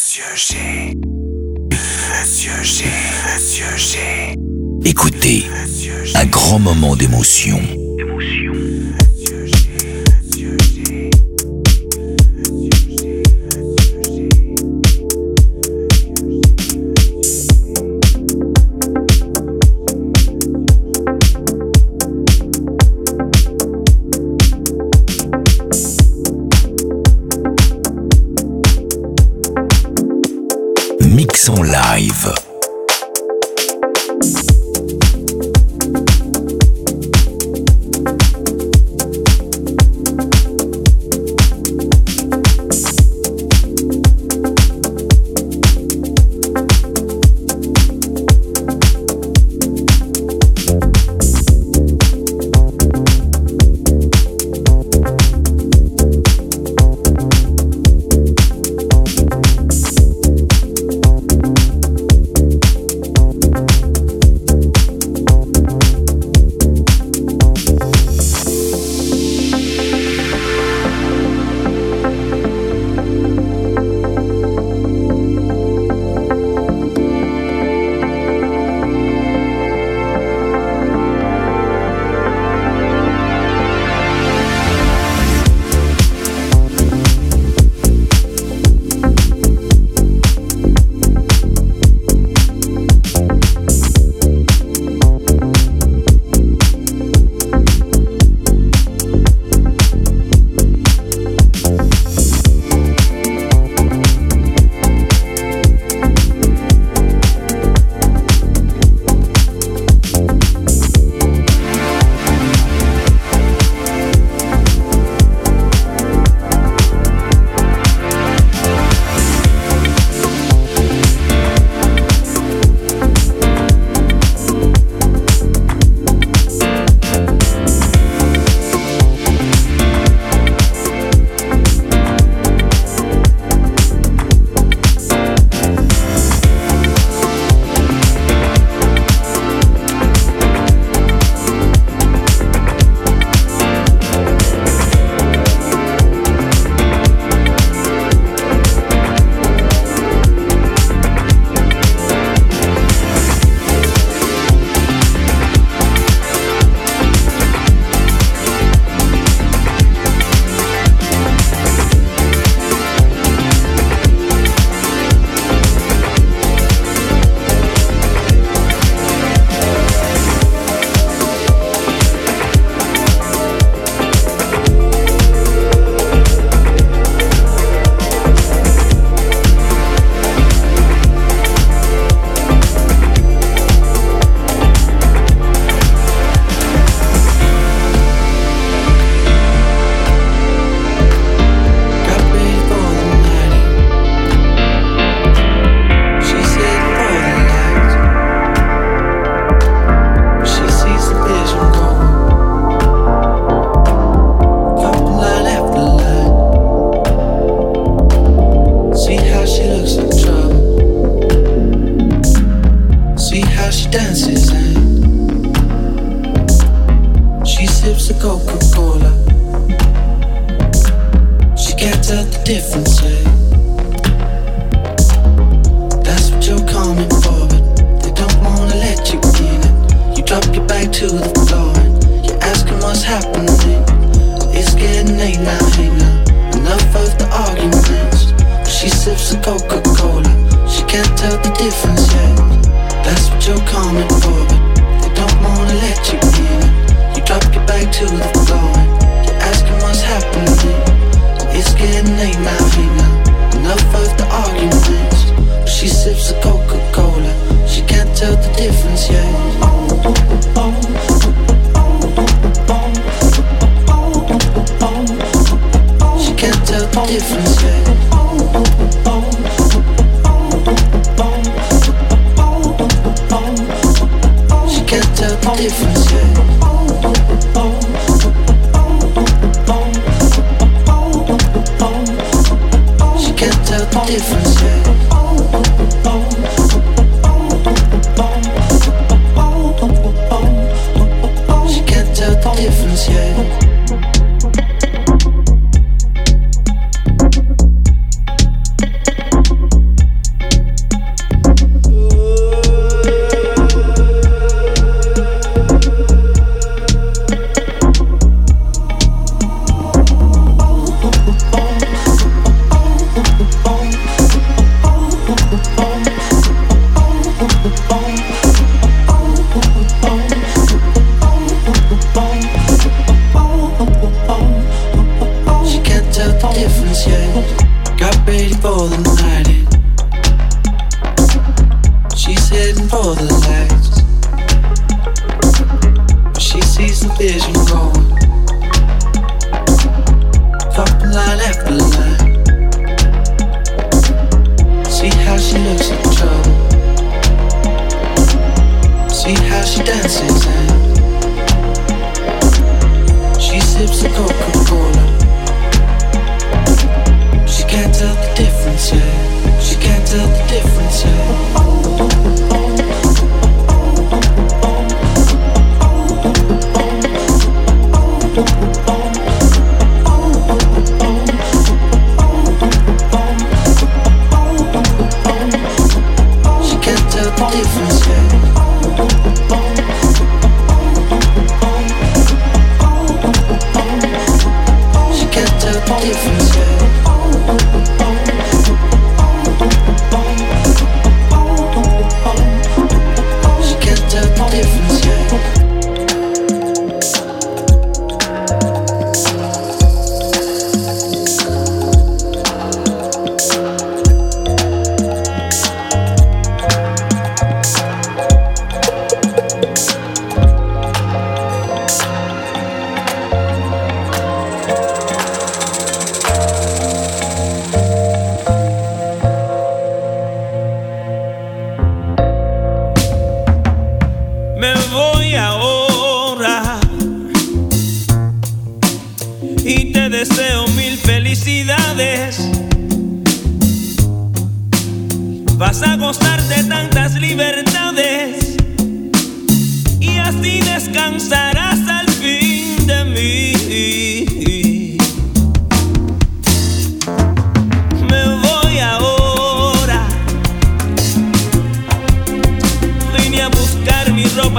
Monsieur G. Monsieur G. Monsieur G. Écoutez, un grand moment d'émotion. Live.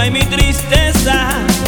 mi tristeza.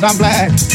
cause I'm black.